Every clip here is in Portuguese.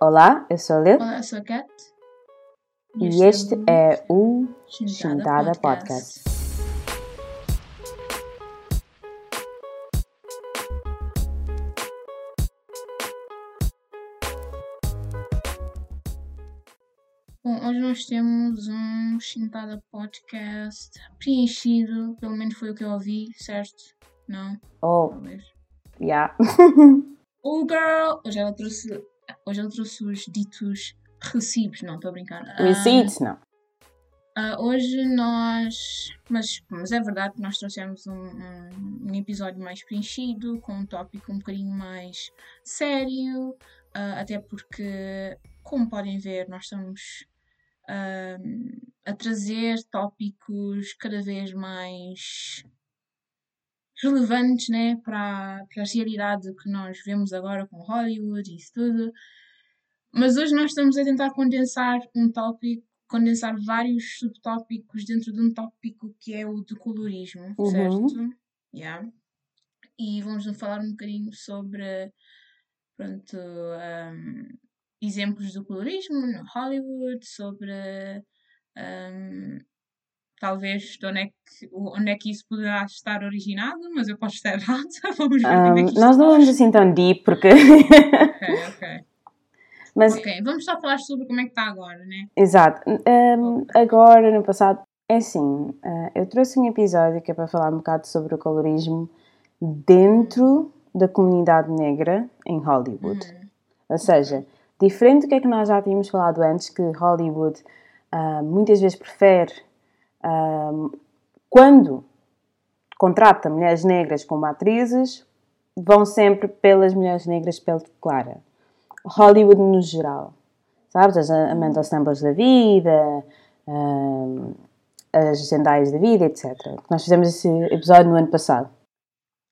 Olá, eu sou a Lil Olá, eu sou a Kat. e este é o Chintada Podcast. Bom, hoje nós temos um Chintada Podcast preenchido, pelo menos foi o que eu ouvi, certo? Não? Oh, Talvez. yeah. Oh, girl! Hoje ela trouxe, hoje ela trouxe os ditos recibos, não, estou a brincar. Receipts, não. ah, hoje nós. Mas, mas é verdade que nós trouxemos um, um, um episódio mais preenchido, com um tópico um bocadinho mais sério, ah, até porque, como podem ver, nós estamos ah, a trazer tópicos cada vez mais relevantes né, para, para a realidade que nós vemos agora com Hollywood e isso tudo. Mas hoje nós estamos a tentar condensar um tópico, condensar vários subtópicos dentro de um tópico que é o do colorismo, Uhum. certo? Yeah. E vamos falar um bocadinho sobre pronto, um, exemplos do colorismo no Hollywood, sobre um, talvez de onde é, que, onde é que isso poderá estar originado, mas eu posso estar errado. vamos ver Um, é que nós não vamos assim tão deep, porque. Ok, ok. Mas, Ok, vamos só falar sobre como é que está agora, né? exato. Um, agora, no passado, é assim: uh, eu trouxe um episódio que é para falar um bocado sobre o colorismo dentro da comunidade negra em Hollywood. Uhum. Ou seja, diferente do que é que nós já tínhamos falado antes, que Hollywood ah, muitas vezes prefere, ah, quando contrata mulheres negras como atrizes, vão sempre pelas mulheres negras pele clara. Hollywood no geral. Sabes? As Amanda Stambles da vida, as Zendayas da vida, etc. Nós fizemos esse episódio no ano passado.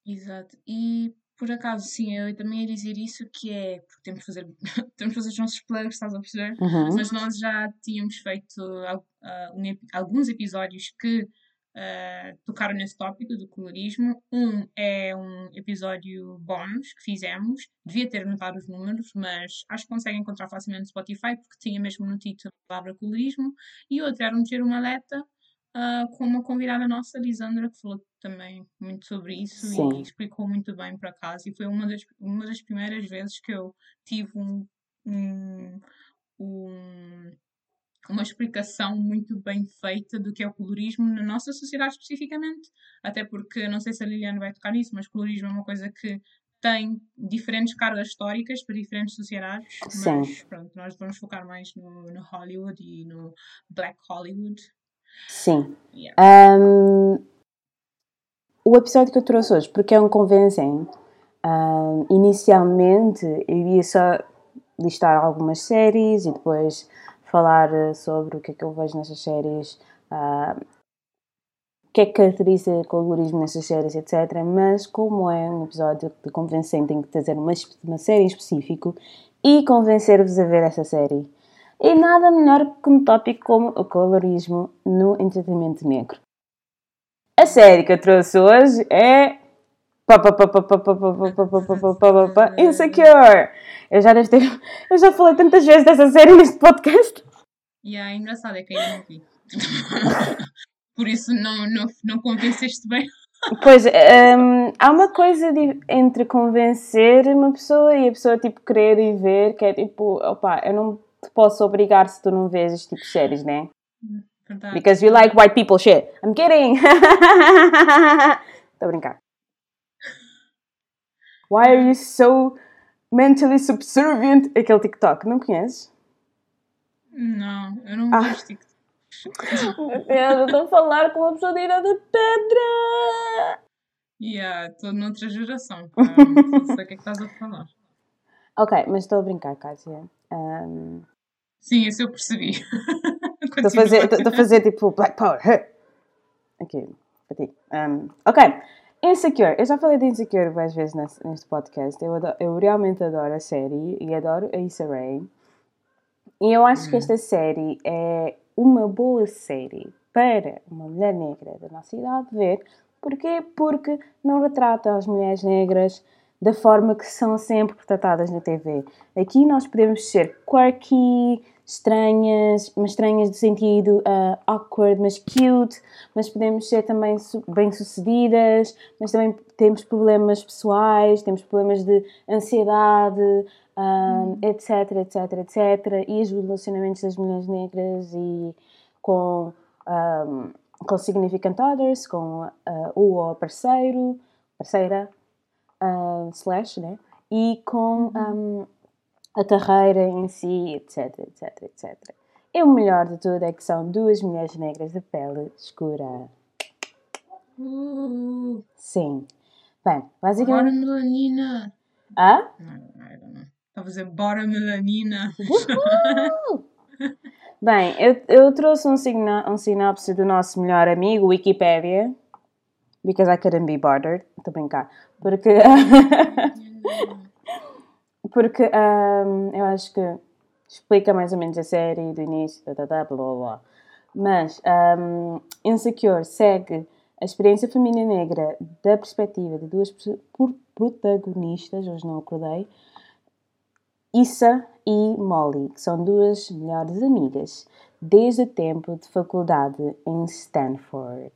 Exato. E por acaso, sim, eu também ia dizer isso, que é porque temos de fazer, temos de fazer os nossos plugs, estás a perceber? Uhum. Mas nós já tínhamos feito ep- alguns episódios que ah, tocaram nesse tópico do colorismo. Um é um episódio bónus que fizemos, devia ter anotado os números, mas acho que conseguem encontrar facilmente no Spotify, porque tinha mesmo no título a palavra colorismo. E outro era um Ter uma Leta, ah, com uma convidada nossa, Lisandra, que falou também muito sobre isso Sim. e explicou muito bem por acaso. E foi uma das, uma das primeiras vezes que eu tive um, um, um- uma explicação muito bem feita do que é o colorismo na nossa sociedade especificamente. Até porque, não sei se a Liliane vai tocar nisso, mas colorismo é uma coisa que tem diferentes cargas históricas para diferentes sociedades. Sim. Mas pronto, nós vamos focar mais no, no Hollywood e no Black Hollywood. Sim. Yeah. Um, o episódio que eu trouxe hoje, porque é um convencem, inicialmente eu ia só listar algumas séries e depois falar eh, sobre o que é que eu vejo nessas séries, o que é que caracteriza o colorismo nessas séries, etc. Mas como é um episódio de convencem, tenho que trazer uma, uma série em específico e convencer-vos a ver essa série. E nada melhor que um tópico como o colorismo no entretenimento negro. A série que eu trouxe hoje é. Insecure! Eu já devo ter. Eu já falei tantas vezes dessa série neste podcast. E yeah, é engraçado, é que ainda não vi. Por isso não, não, não convenceste bem. Pois, um, há uma coisa de, entre convencer uma pessoa e a pessoa, tipo, querer e ver, que é tipo, opa eu não te posso obrigar se tu não vês este tipo de séries, né? Verdade. Because you like white people shit. I'm kidding. Estou a brincar. Why are you so mentally subservient? Aquele TikTok, não conheces? Não, eu não Ah. gosto TikTok. Eu estou a falar com uma pessoa de de pedra. Yeah, estou noutra geração. Não sei o que é que estás a falar. Ok, mas estou a brincar, Kátia. Um, Sim, isso eu percebi. Estou a fazer, estou a fazer tipo Black Power. Aqui, para ti. Um, ok, Insecure. Eu já falei de Insecure várias vezes neste podcast. Eu, adoro- eu realmente adoro a série e adoro a Issa Rae. E eu acho que esta série é uma boa série para uma mulher negra da nossa idade ver. Porquê? Porque não retrata as mulheres negras da forma que são sempre tratadas na TV. Aqui nós podemos ser quirky, estranhas, mas estranhas de sentido uh, awkward, mas cute, mas podemos ser também bem-sucedidas, mas também temos problemas pessoais, temos problemas de ansiedade, um, etc, etc, etc. E os relacionamentos das mulheres negras e com, um, com significant others, com uh, o parceiro, parceira, uh, slash, né? E com um, a carreira em si, etc, etc, etc. E o melhor de tudo é que são duas mulheres negras de pele escura. Uh, Sim. Bem, basicamente. bora melanina. Hã? Não, don't know. Estava a dizer bora melanina. Bem, eu, eu trouxe um, signa, um sinopse do nosso melhor amigo, Wikipedia. Because I couldn't be bothered. Estou a brincar. Porque. Porque um, eu acho que explica mais ou menos a série do início, blá blá blá blá. blá. Mas um, Insecure segue a experiência feminina negra da perspectiva de duas protagonistas, hoje não acordei, Issa e Molly, que são duas melhores amigas desde o tempo de faculdade em Stanford.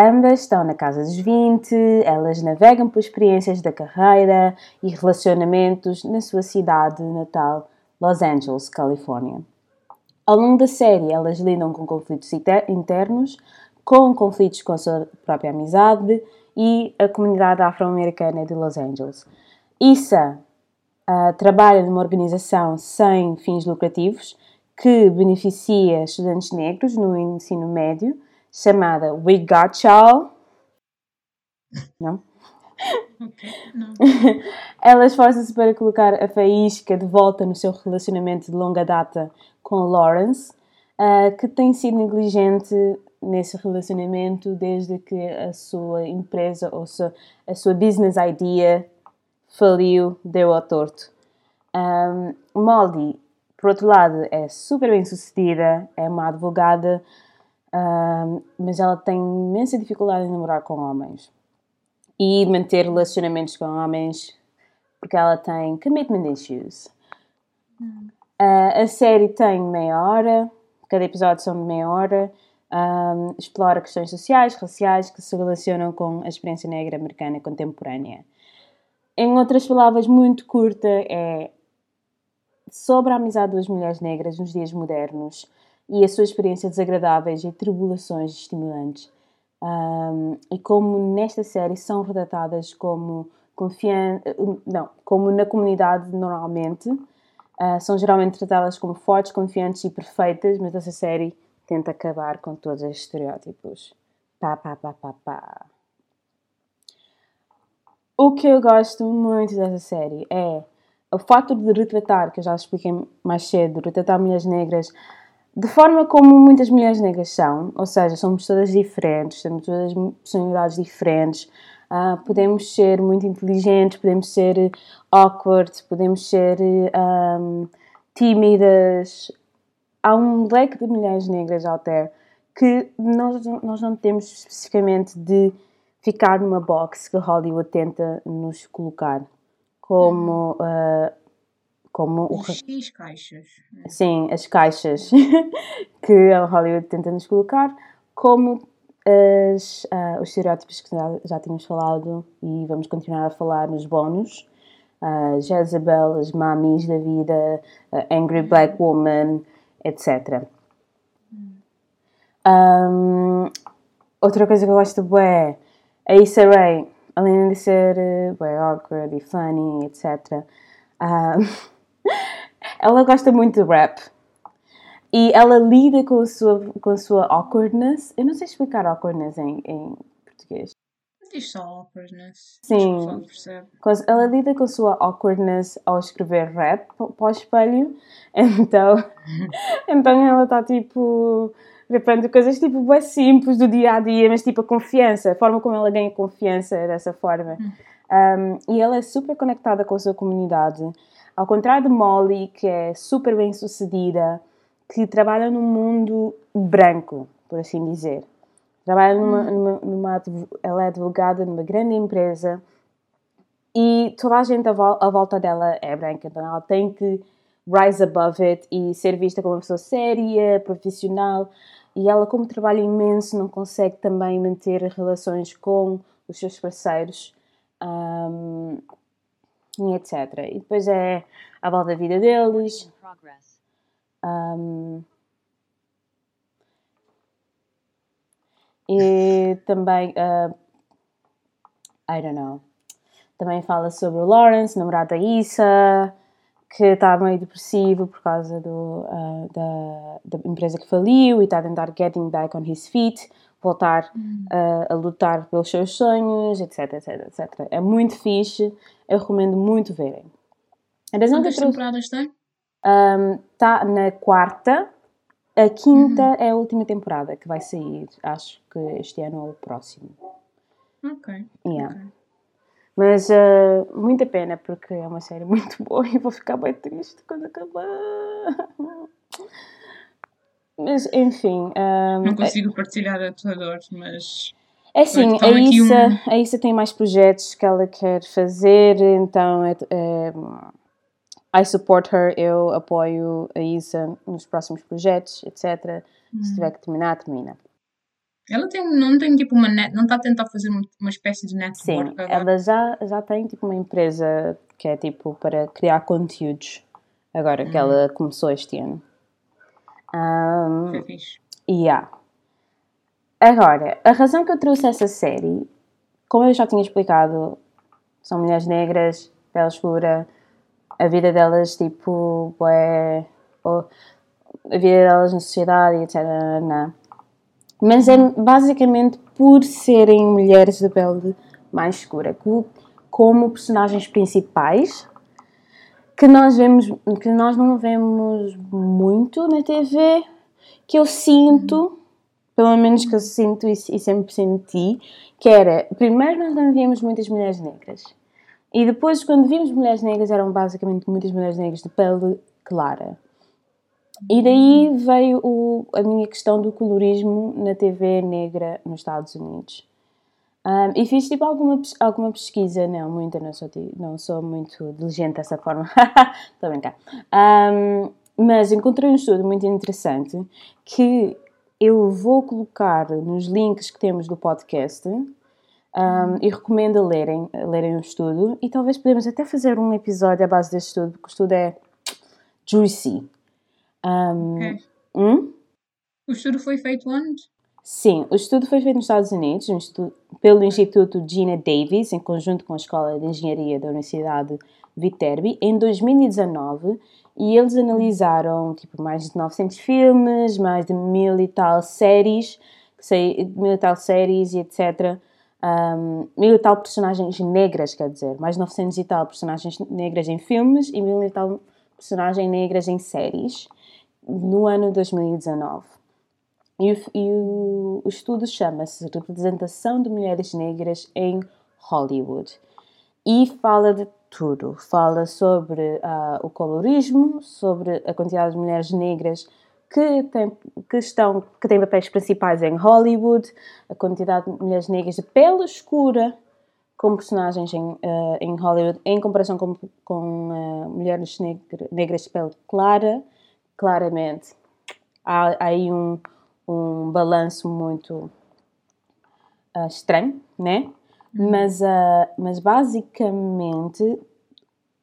Ambas estão na casa dos 20, elas navegam por experiências da carreira e relacionamentos na sua cidade natal, Los Angeles, Califórnia. Ao longo da série, elas lidam com conflitos internos, com conflitos com a sua própria amizade e a comunidade afro-americana de Los Angeles. Issa uh, trabalha numa organização sem fins lucrativos que beneficia estudantes negros no ensino médio chamada We Got Y'all. Não? Não. Ela esforça-se para colocar a faísca de volta no seu relacionamento de longa data com Lawrence, uh, que tem sido negligente nesse relacionamento desde que a sua empresa ou a sua business idea faliu, deu ao torto. Um, Molly, por outro lado, é super bem sucedida, é uma advogada um, mas ela tem imensa dificuldade em namorar com homens e manter relacionamentos com homens porque ela tem commitment issues. Uh, a série tem meia hora, cada episódio são de meia hora, um, explora questões sociais, raciais que se relacionam com a experiência negra americana contemporânea. Em outras palavras, muito curta, é sobre a amizade das mulheres negras nos dias modernos e a sua experiência desagradáveis e tribulações estimulantes. Um, e como nesta série são retratadas como confian não, como na comunidade normalmente, uh, são geralmente tratadas como fortes, confiantes e perfeitas, mas essa série tenta acabar com todos estes estereótipos. Pá, pá, pá, pá, pá. O que eu gosto muito dessa série é o fato de retratar, que eu já expliquei mais cedo, retratar mulheres negras de forma como muitas mulheres negras são, ou seja, somos todas diferentes, temos todas personalidades diferentes, uh, podemos ser muito inteligentes, podemos ser awkward, podemos ser um, tímidas. Há um leque de mulheres negras out there que nós, nós não temos especificamente de ficar numa box que Hollywood tenta nos colocar como uh, como o X caixas. Né? Sim, as caixas que a Hollywood tenta nos colocar, como as, uh, os estereótipos que já, já tínhamos falado e vamos continuar a falar nos bónus. Uh, Jezebel, as mamis da vida, uh, Angry Black Woman, etc. Um, outra coisa que eu gosto é a Issa Rae, além de ser uh, awkward e funny, etc. ela gosta muito de rap. E ela lida com a sua, com a sua awkwardness. Eu não sei explicar awkwardness em, em português. Diz só awkwardness. Sim. Ela lida com a sua awkwardness ao escrever rap para o espelho. Então, então ela está tipo. Repente coisas tipo bem simples do dia a dia, mas tipo a confiança, a forma como ela ganha confiança dessa forma. Um, e ela é super conectada com a sua comunidade. Ao contrário de Molly, que é super bem sucedida, que trabalha num mundo branco, por assim dizer. Trabalha numa, numa, numa, ela é advogada numa grande empresa e toda a gente à, vol à volta dela é branca, então ela tem que rise above it e ser vista como uma pessoa séria, profissional. E ela, como trabalha imenso, não consegue também manter relações com os seus parceiros um, e etc. E depois é a volta da vida deles. Um, e também, uh, I don't know, também fala sobre o Lawrence, namorado da Issa, que está meio depressivo por causa do, uh, da, da, empresa que faliu e está a tentar getting back on his feet, voltar uh, a lutar pelos seus sonhos, etc, etc, etc. É muito fixe, eu recomendo muito verem. A razão Quantas temporadas tem? Está um, na quarta, a quinta uhum. é a última temporada que vai sair, acho que este ano ou o próximo. Ok. Yeah. okay. Mas uh, muita pena porque é uma série muito boa e vou ficar bem triste quando acabar. Mas enfim. Um, Não consigo é, partilhar a tua dor, mas. É assim, a Issa, um... a Issa tem mais projetos que ela quer fazer, então é, é, I support her, eu apoio a Issa nos próximos projetos, etc. Hum. Se tiver que terminar, termina. Ela tem, não tem tipo uma net, não está a tentar fazer uma espécie de network. Sim, agora. ela já, já tem tipo uma empresa que é tipo para criar conteúdos, agora que ela hum. começou este ano. Um, é fixe. Yeah. Agora, a razão que eu trouxe essa série, como eu já tinha explicado, são mulheres negras, pele escura, a vida delas, tipo, é, a vida delas na sociedade, etc. Não mas é basicamente por serem mulheres de pele mais escura, como personagens principais, que nós vemos, que nós não vemos muito na TV, que eu sinto, pelo menos que eu sinto e, e sempre senti, que era, primeiro nós não víamos muitas mulheres negras, e depois quando vimos mulheres negras eram basicamente muitas mulheres negras de pele clara. E daí veio o, a minha questão do colorismo na TV negra nos Estados Unidos. Um, e fiz tipo alguma, alguma pesquisa, não, muita, não sou, não sou muito diligente dessa forma, estou a brincar. Um, mas encontrei um estudo muito interessante que eu vou colocar nos links que temos do podcast um, e recomendo a lerem, a lerem o estudo e talvez podemos até fazer um episódio à base deste estudo, porque o estudo é juicy. Um, okay. hum? O estudo foi feito onde? Sim, o estudo foi feito nos Estados Unidos estudo, pelo Instituto Gina Davis, em conjunto com a Escola de Engenharia da Universidade Viterbi, em 2019, e eles analisaram tipo, mais de 900 filmes, mais de mil e tal séries, mil e tal séries e etc. Um, mil e tal personagens negras, quer dizer, mais de 900 e tal personagens negras em filmes e mil e tal personagens negras em séries no ano 2019. E, o, e o estudo chama-se Representação de Mulheres Negras em Hollywood. E fala de tudo. Fala sobre uh, o colorismo, sobre a quantidade de mulheres negras que, tem, que, estão, que têm papéis principais em Hollywood, a quantidade de mulheres negras de pele escura como personagens em, uh, em Hollywood, em comparação com, com uh, mulheres negra, negras de pele clara claramente. Há, há aí um, um balanço muito uh, estranho, né? Uhum. Mas, uh, mas basicamente,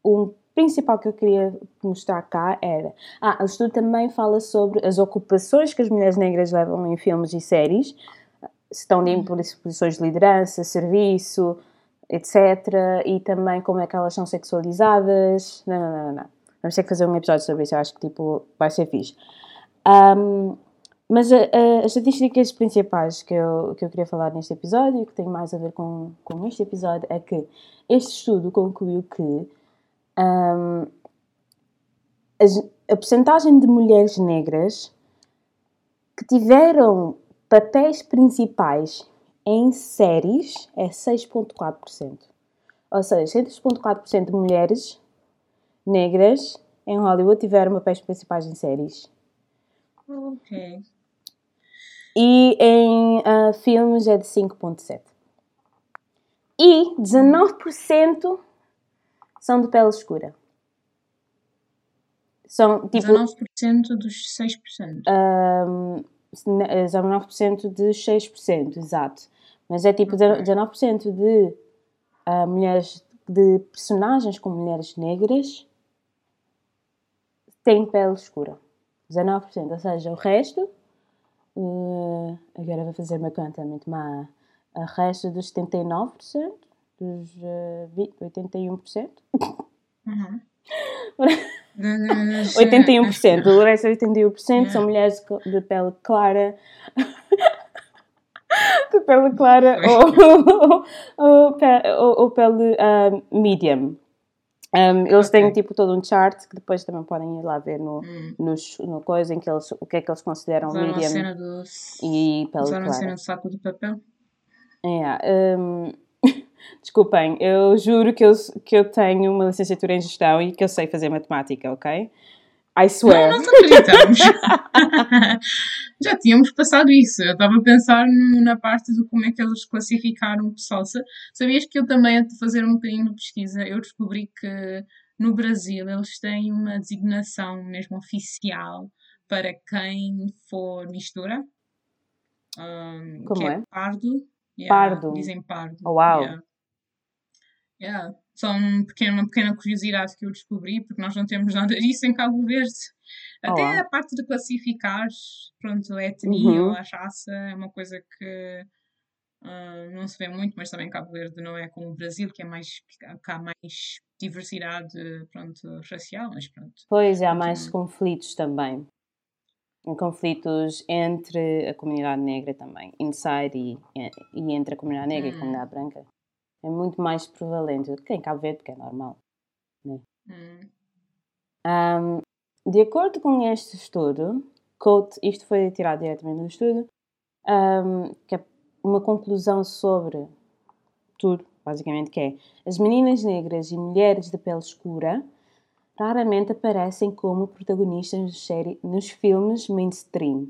o principal que eu queria mostrar cá era. Ah, o estudo também fala sobre as ocupações que as mulheres negras levam em filmes e séries, se estão em uhum. posições de liderança, serviço, etc. E também como é que elas são sexualizadas. Não, não, não, não. Vamos ter que fazer um episódio sobre isso, eu acho que tipo, vai ser fixe. Um, mas a, a, as estatísticas principais que eu, que eu queria falar neste episódio, e que tem mais a ver com, com este episódio, é que este estudo concluiu que um, as, a porcentagem de mulheres negras que tiveram papéis principais em séries é 6,4%. Ou seja, 6,4% de mulheres negras em Hollywood tiveram papéis principais em séries. Ok. E em uh, filmes é de 5.7. E 19% são de pele escura. São tipo. 19% dos 6%. Um, 19% de 6%, exato. Mas é tipo Ok. 19% de ah, mulheres, de personagens com mulheres negras têm pele escura. 19%, ou seja, o resto. Eh, agora vou fazer uma conta muito má. O resto dos 79%, dos eh, 20, 81%. Uhum. 81%, o resto 81% são Yeah. mulheres de pele clara. de pele clara ou, ou, ou- ou pele ah, medium. Um, eles têm Ok. tipo todo um chart que depois também podem ir lá ver no, Hum. nos- no coisa em que eles, o que é que eles consideram Usaram a medium cena do. e pele Usaram a cena clara. do saco de papel. Um, desculpem, eu juro que eu, que eu tenho uma licenciatura em gestão e que eu sei fazer matemática, ok? I swear. Não, nós acreditamos. Já tínhamos passado isso. Eu estava a pensar no- na parte de como é que eles classificaram o pessoal. Sa- Sabias que eu também, a fazer um bocadinho de pesquisa, eu descobri que no Brasil eles têm uma designação mesmo oficial para quem for mistura. Um, Como que é? Pardo. Pardo. Dizem pardo. Oh, uau. Yeah. Yeah. Só um pequeno- uma pequena curiosidade que eu descobri, porque nós não temos nada disso em Cabo Verde. Até uau. a parte de classificar, pronto, a etnia Uhum. ou a raça é uma coisa que ah, não se vê muito, mas também Cabo Verde não é como o Brasil, que é mais, que há- mais diversidade, pronto, racial, mas pronto. Pois, há mais Continua. conflitos também. Conflitos entre a comunidade negra também, inside e, e entre a comunidade negra e a Hum. comunidade branca. É muito mais prevalente do que em Cabo Verde, porque é normal. Hum. Um, de acordo com este estudo, isto foi tirado diretamente do estudo, um, que é uma conclusão sobre tudo, basicamente, que é as meninas negras e mulheres de pele escura raramente aparecem como protagonistas nos, série, nos filmes mainstream.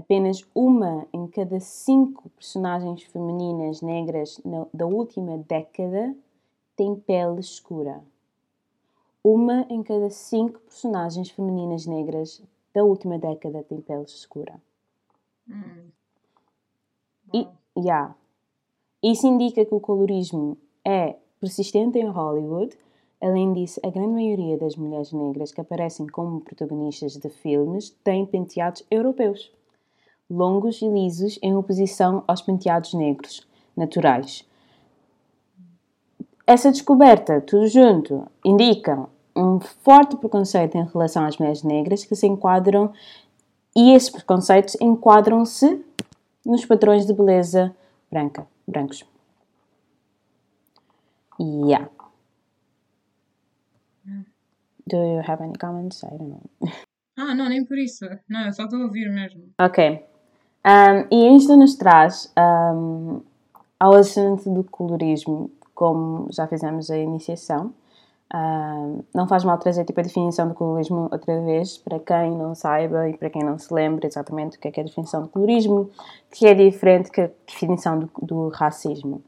Apenas uma em cada cinco personagens femininas negras na- da última década tem pele escura. Uma em cada cinco personagens femininas negras da última década tem pele escura. Hum. E, yeah. Isso indica que o colorismo é persistente em Hollywood. Além disso, a grande maioria das mulheres negras que aparecem como protagonistas de filmes têm penteados europeus, longos e lisos em oposição aos penteados negros, naturais. Essa descoberta, tudo junto, indica um forte preconceito em relação às mulheres negras que se enquadram e esses preconceitos enquadram-se nos padrões de beleza branca, brancos. Yeah. Do you have any comments? I don't know. Ah, não, nem por isso. Não, eu só estou a ouvir mesmo. Ok. Um, e isto nos traz um, ao assunto do colorismo, como já fizemos a iniciação. Um, não faz mal trazer tipo, a definição do colorismo outra vez, para quem não saiba e para quem não se lembra exatamente o que é, que é a definição do colorismo, que é diferente que a definição do, do racismo.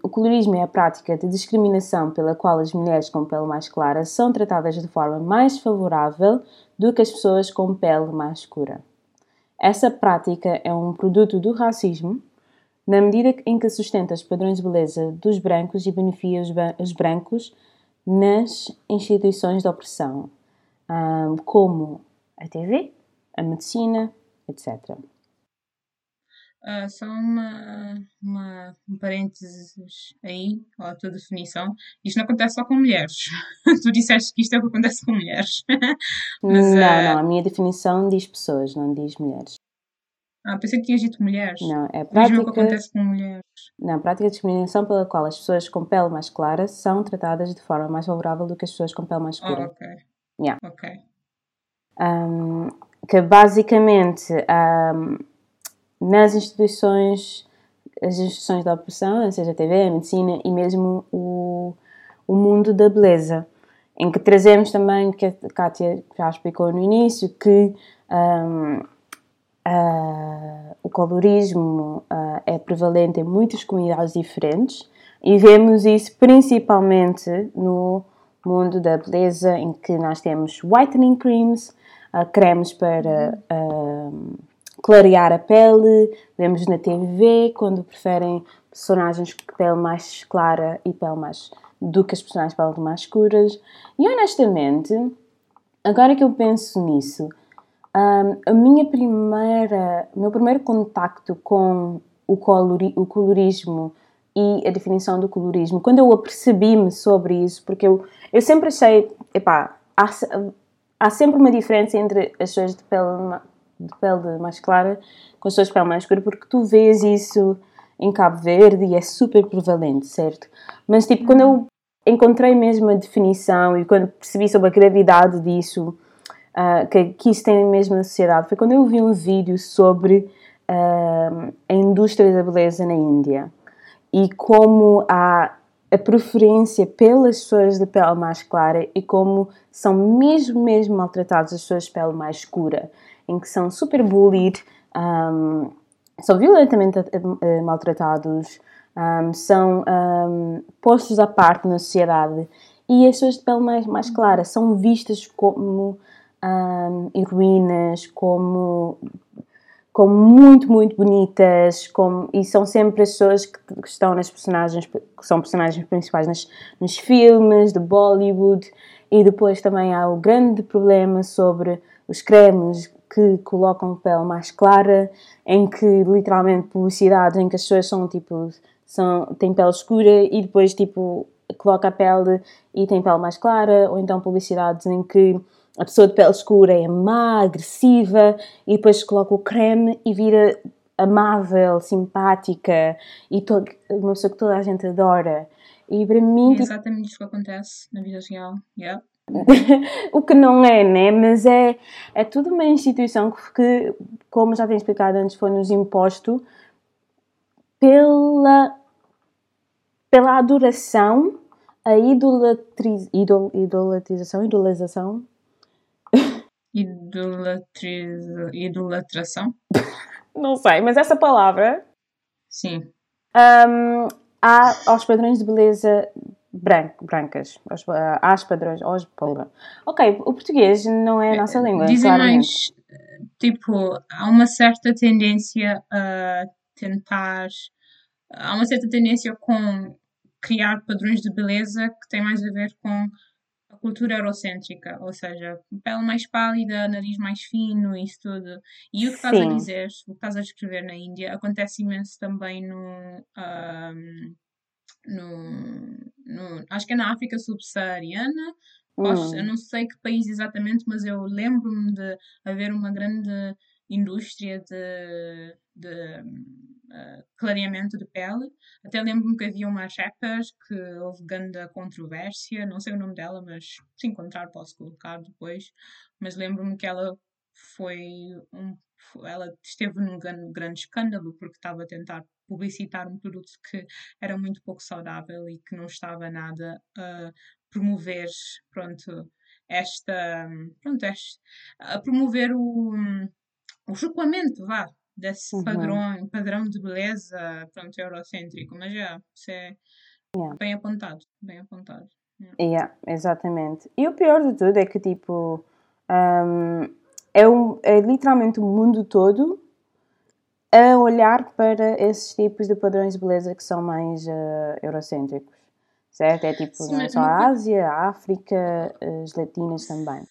O colorismo é a prática de discriminação pela qual as mulheres com pele mais clara são tratadas de forma mais favorável do que as pessoas com pele mais escura. Essa prática é um produto do racismo, na medida em que sustenta os padrões de beleza dos brancos e beneficia os, brancos nas instituições de opressão, um, como a TV, a medicina, etc. Ah, só uma, uma, um parênteses aí, à tua definição. Isto não acontece só com mulheres. tu disseste que isto é o que acontece com mulheres. Mas, não, eh, não, a minha definição diz pessoas, não diz mulheres. Ah, pensei que tinhas dito mulheres. Não, é Diz-me o que prática, acontece com mulheres. não, prática de discriminação pela qual as pessoas com pele mais clara são tratadas de forma mais favorável do que as pessoas com pele mais Ah, escura. ok. Yeah. Ok. Um, que basicamente um, nas instituições, as instituições da opressão, seja a TV, a medicina e mesmo o, o mundo da beleza, em que trazemos também, que a Kátia já explicou no início, que um, ah, o colorismo ah, é prevalente em muitas comunidades diferentes, E vemos isso principalmente no mundo da beleza, em que nós temos whitening creams, uh, cremes para uh, clarear a pele, vemos na TV quando preferem personagens com pele mais clara e pele mais do que as personagens com pele mais escuras. E honestamente, agora que eu penso nisso, um, a minha primeira, meu primeiro contacto com o, colori, o colorismo e a definição do colorismo, quando eu apercebi-me sobre isso, porque eu, eu sempre achei, epá, há, há sempre uma diferença entre as pessoas de pele, de pele mais clara com as pessoas de pele mais escura, porque tu vês isso em Cabo Verde e é super prevalente, certo? Mas tipo, quando eu encontrei mesmo a definição e quando percebi sobre a gravidade disso, uh, que, que isso tem mesmo na sociedade, foi quando eu vi um vídeo sobre uh, a indústria da beleza na Índia e como há a preferência pelas pessoas de pele mais clara e como são mesmo, mesmo maltratadas as pessoas de pele mais escura, em que são super bullied, um, são violentamente uh, maltratados, um, são um, postos à parte na sociedade. E as pessoas de pele mais, mais clara são vistas como heroínas, como como muito, muito bonitas, como, e são sempre as pessoas que, que estão nas personagens, que são personagens principais nas, nos filmes de Bollywood, e depois também há o grande problema sobre os cremes que colocam pele mais clara, em que literalmente publicidades em que as pessoas são tipo, são, têm pele escura e depois tipo coloca a pele e tem pele mais clara, ou então publicidades em que a pessoa de pele escura é má, agressiva e depois coloca o creme e vira amável, simpática e to uma pessoa que toda a gente adora. E para mim. É tipo exatamente isso que acontece na vida real. Yeah. o que não é, né? Mas é, é tudo uma instituição que, como já tenho explicado antes, foi-nos imposto pela, pela adoração, a idolatriz, idol, idolatrização, idolização. Idolatração? Não sei, mas essa palavra. Sim. Um, há aos padrões de beleza branco, brancas. Aos, às padrões. Aos, ok, o português não é a nossa língua. Dizem claramente. mais. Tipo, há uma certa tendência a tentar. Há uma certa tendência com criar padrões de beleza que tem mais a ver com cultura eurocêntrica, ou seja, pele mais pálida, nariz mais fino, isso tudo. E o que estás Sim. a dizer, o que estás a escrever na Índia, acontece imenso também no. Um, no, no, acho que é na África subsaariana. Hum. Eu não sei que país exatamente, mas eu lembro-me de haver uma grande indústria de, de uh, clareamento de pele. Até lembro-me que havia uma rapper que houve grande controvérsia, não sei o nome dela, mas se encontrar posso colocar depois. Mas lembro-me que ela foi um, ela esteve num grande, escândalo porque estava a tentar publicitar um produto que era muito pouco saudável e que não estava nada a promover, pronto, esta, pronto, a promover o, o esgotamento, vá, desse uhum. padrão, padrão de beleza, pronto, eurocêntrico, mas já, isso é yeah. bem apontado, bem apontado. Yeah. yeah. exatamente. E o pior de tudo é que, tipo, um, é, um, é literalmente o mundo todo a olhar para esses tipos de padrões de beleza que são mais uh, eurocêntricos, certo? É tipo, Sim, não é só a Ásia, a África, as latinas também.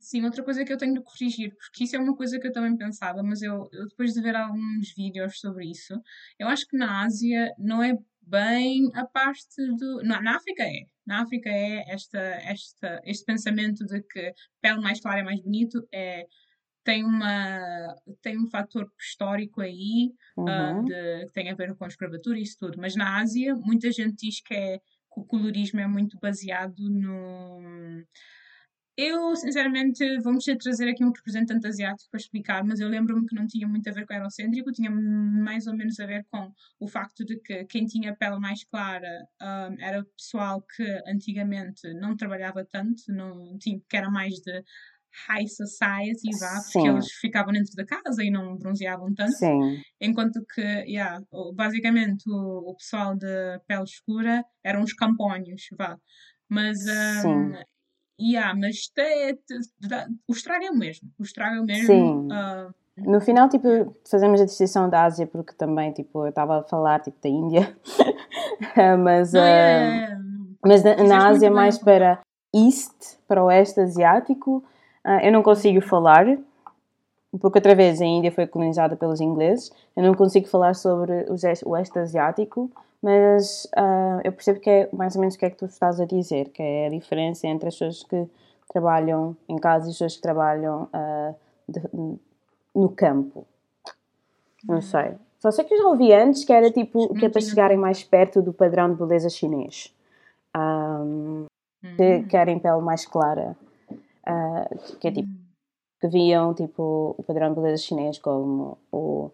Sim, outra coisa que eu tenho de corrigir, porque isso é uma coisa que eu também pensava, mas eu, eu, depois de ver alguns vídeos sobre isso, eu acho que na Ásia não é bem a parte do. Na, na África é. Na África é esta, esta, este pensamento de que pele mais clara é mais bonito, é, tem, uma, tem um fator histórico aí ah, uhum. uh, de, que tem a ver com a escravatura e isso tudo. Mas na Ásia, muita gente diz que, é, que o colorismo é muito baseado no eu, sinceramente, vamos ter de trazer aqui um representante asiático para explicar, mas eu lembro-me que não tinha muito a ver com eurocêntrico, tinha mais ou menos a ver com o facto de que quem tinha pele mais clara um, era o pessoal que antigamente não trabalhava tanto, não tinha, que era mais de high society, vá, porque Sim. eles ficavam dentro da casa e não bronzeavam tanto. Sim, Enquanto que, yeah, basicamente, o, o pessoal de pele escura eram os campónios, vá. Mas, um, yeah, mas te- te- dá- o estrago é o mesmo. O estrago é o mesmo. Sim. ah, No final, tipo, fazemos a distinção da Ásia porque também, tipo, eu estava a falar, tipo, da Índia. mas, não, ah, é, é, mas na, na Ásia, bem mais para East, para o Oeste Asiático, ah, eu não consigo falar. Porque outra vez a Índia foi colonizada pelos ingleses. Eu não consigo falar sobre o Oeste- Asiático, mas ah, eu percebo que é mais ou menos o que é que tu estás a dizer, que é a diferença entre as pessoas que trabalham em casa e as pessoas que trabalham ah, de- no campo. Não sei. Só sei que eu já ouvi antes que era tipo que é para chegarem mais perto do padrão de beleza chinês. Ahm, que Hum. querem pele mais clara. Ah, que é tipo. Que viam tipo o padrão de beleza chinês como o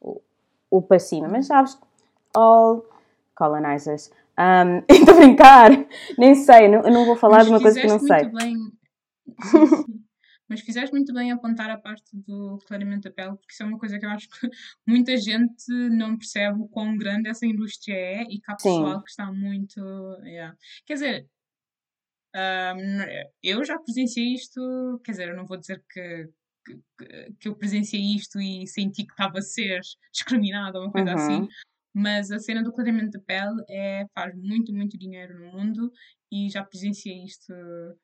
o, o para cima, mas sabes all colonizers um, estou a brincar nem sei, não, não vou falar Mas de uma coisa que não sei muito bem. Sim, sim. Mas fizeste muito bem apontar a parte do clareamento da pele, porque isso é uma coisa que eu acho que muita gente não percebe o quão grande essa indústria é e que há Sim. pessoal que está muito. yeah. Quer dizer, eu já presenciei isto, quer dizer, eu não vou dizer que, que, que- que eu presenciei isto e senti que estava a ser discriminada ou uma coisa Uhum. assim, mas a cena do clareamento da pele é, faz muito, muito dinheiro no mundo e já presenciei isto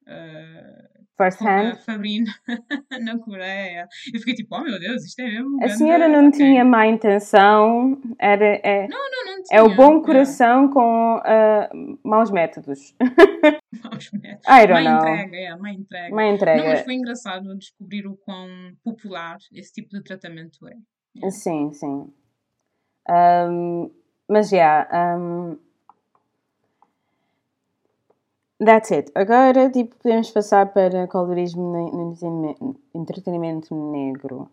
ah, first hand Fabrina na Coreia. Eu fiquei tipo, oh meu Deus, isto é mesmo. a senhora não ok." tinha má intenção era, é, Não, não, não é o tinha, bom coração com ah, maus métodos Maus métodos. I don't Má know entrega, é, má entrega. má Não, mas entrega foi engraçado descobrir o quão popular esse tipo de tratamento é. sim, sim Um, mas já yeah, um, That's it. Agora, tipo, podemos passar para colorismo no entretenimento- negro.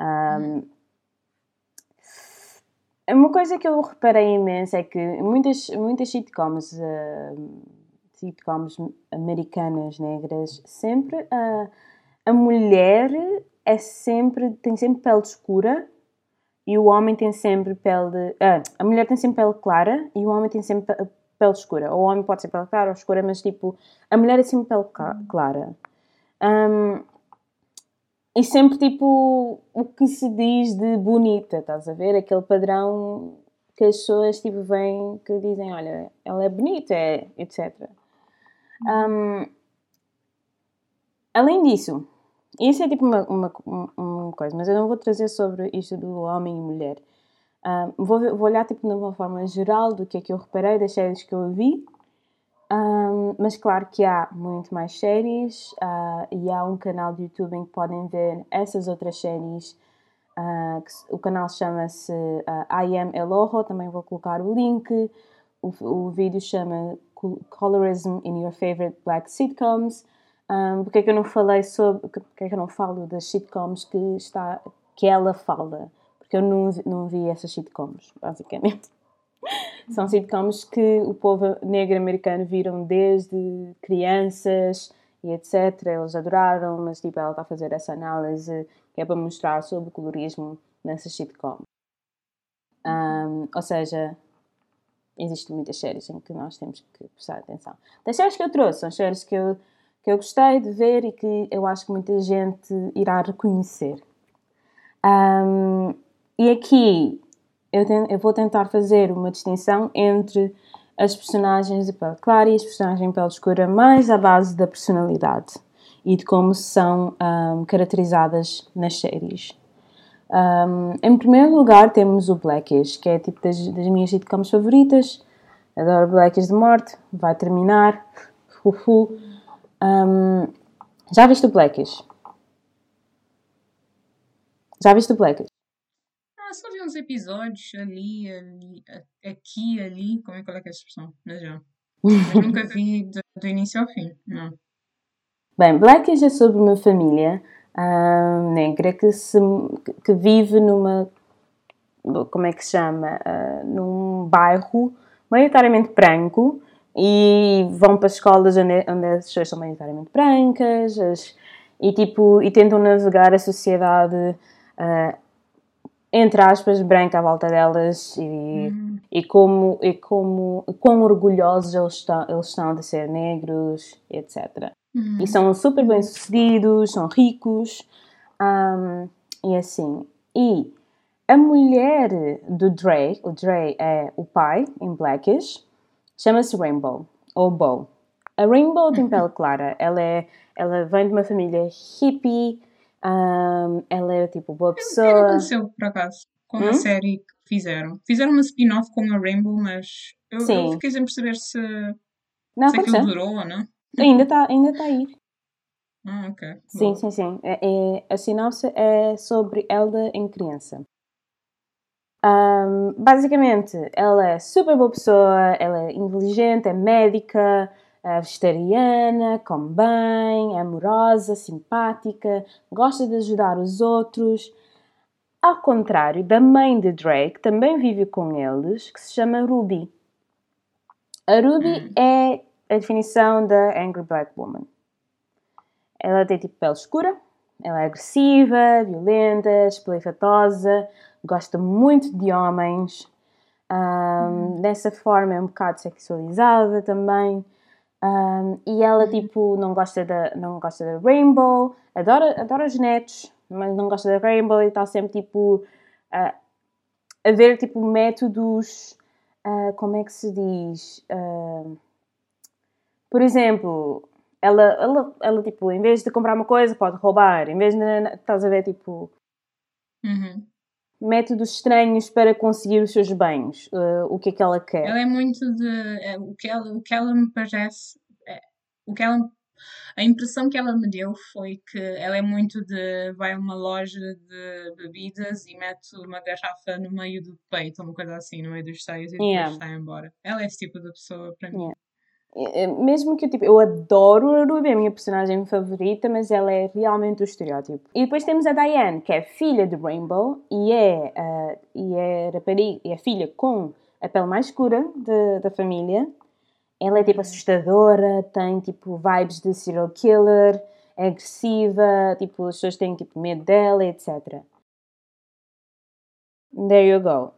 Um, uma coisa que eu reparei imenso é que muitas, muitas sitcoms, uh, sitcoms americanas negras, sempre a a mulher é sempre, tem sempre pele escura e o homem tem sempre pele. ah, a mulher tem sempre pele clara e o homem tem sempre pele escura. Ou o homem pode ser pele clara ou escura, mas tipo, a mulher é sempre pele ca- clara. Um, e sempre tipo o que se diz de bonita, estás a ver? Aquele padrão que as pessoas tipo vêm que dizem, olha, ela é bonita, é, etc. Um, além disso, isso é tipo uma, uma, uma coisa, mas eu não vou trazer sobre isto do homem e mulher. Um, vou, vou olhar tipo de uma forma geral do que é que eu reparei das séries que eu vi. Um, mas claro que há muito mais séries uh, e há um canal de YouTube em que podem ver essas outras séries. Uh, que o canal chama-se uh, I Am Eloho, também vou colocar o link. O, o vídeo chama Col- Colorism in Your Favorite Black Sitcoms. Um, porque é que eu não falei sobre. Porque é que eu não falo das sitcoms que, está, que ela fala? Porque eu não, não vi essas sitcoms, basicamente. São sitcoms que o povo negro americano viram desde crianças e etc. Eles adoraram, mas tipo, ela está a fazer essa análise que é para mostrar sobre o colorismo nessas sitcoms. Um, ou seja, existem muitas séries em que nós temos que prestar atenção. Das séries que eu trouxe, são séries que eu, que eu gostei de ver e que eu acho que muita gente irá reconhecer. Um, e aqui eu, ten- eu vou tentar fazer uma distinção entre as personagens de pele clara e as personagens de pele escura, mais à base da personalidade e de como são um, caracterizadas nas séries. Um, em primeiro lugar temos o Blackish, que é tipo das, das minhas sitcoms favoritas. Adoro Blackish de morte, vai terminar. Uhu. Um, já viste o Blackish? Já viste o Blackish? Ah, só vi uns episódios ali, ali, aqui, ali. Como é que é que é a expressão? Mas já. Nunca vi do, do início ao fim. Não. Bem, Blackish é sobre uma família ah, negra que, se, que- vive numa. Como é que se chama? Ah, num bairro maioritariamente branco, E vão para escolas onde, onde as pessoas são maioritariamente brancas as, e, tipo, e tentam navegar a sociedade, uh, entre aspas, branca à volta delas e, uhum. e, como, e como quão orgulhosos eles estão, eles estão de ser negros, etc. Uhum. E são super bem-sucedidos, são ricos um, e assim. E a mulher do Dre, o Dre é o pai, em Blackish, chama-se Rainbow, ou Bo. A Rainbow tem pele clara, ela, é, ela vem de uma família hippie, um, ela é tipo boa pessoa. O que aconteceu, por acaso, com hum? a série que fizeram? Fizeram uma spin-off com a Rainbow, mas eu, eu fiquei sem perceber se, não, se aquilo durou ou não. Ainda está ainda tá aí. Ah, ok. Sim, Bom. sim, sim. É, é, a sinopse é sobre Elda em criança. Um, basicamente, ela é super boa pessoa, ela é inteligente, é médica, é vegetariana, come bem, amorosa, simpática, gosta de ajudar os outros. Ao contrário da mãe de Drake, também vive com eles, que se chama Ruby. A Ruby hum. é a definição da Angry Black Woman. Ela tem tipo pele escura, ela é agressiva, violenta, espalhafatosa, gosta muito de homens. Um, dessa forma é um bocado sexualizada também. Um, e ela tipo não gosta da não gosta da Rainbow, adora adora os netos, mas não gosta da Rainbow e está sempre tipo uh, a ver tipo métodos uh, como é que se diz uh, por exemplo, ela, ela, ela, tipo, em vez de comprar uma coisa, pode roubar. Em vez de. Estás a ver, tipo. Uhum. Métodos estranhos para conseguir os seus bens. Uh, o que é que ela quer. Ela é muito de. É, o, que ela, o que ela me parece. É, o que ela. A impressão que ela me deu foi que ela é muito de. Vai a uma loja de bebidas e mete uma garrafa no meio do peito, uma coisa assim, no meio dos seios e yeah. depois sai embora. Ela é esse tipo de pessoa para mim. Yeah. É, é, mesmo que eu, tipo, eu adoro a Ruby, é a minha personagem favorita, mas ela é realmente o estereótipo. E depois temos a Diane, que é filha de Rainbow e é, uh, e é rapariga, é filha com a pele mais escura de, da família. Ela é tipo assustadora, tem tipo vibes de serial killer, é agressiva, tipo, as pessoas têm tipo medo dela, etc. There you go.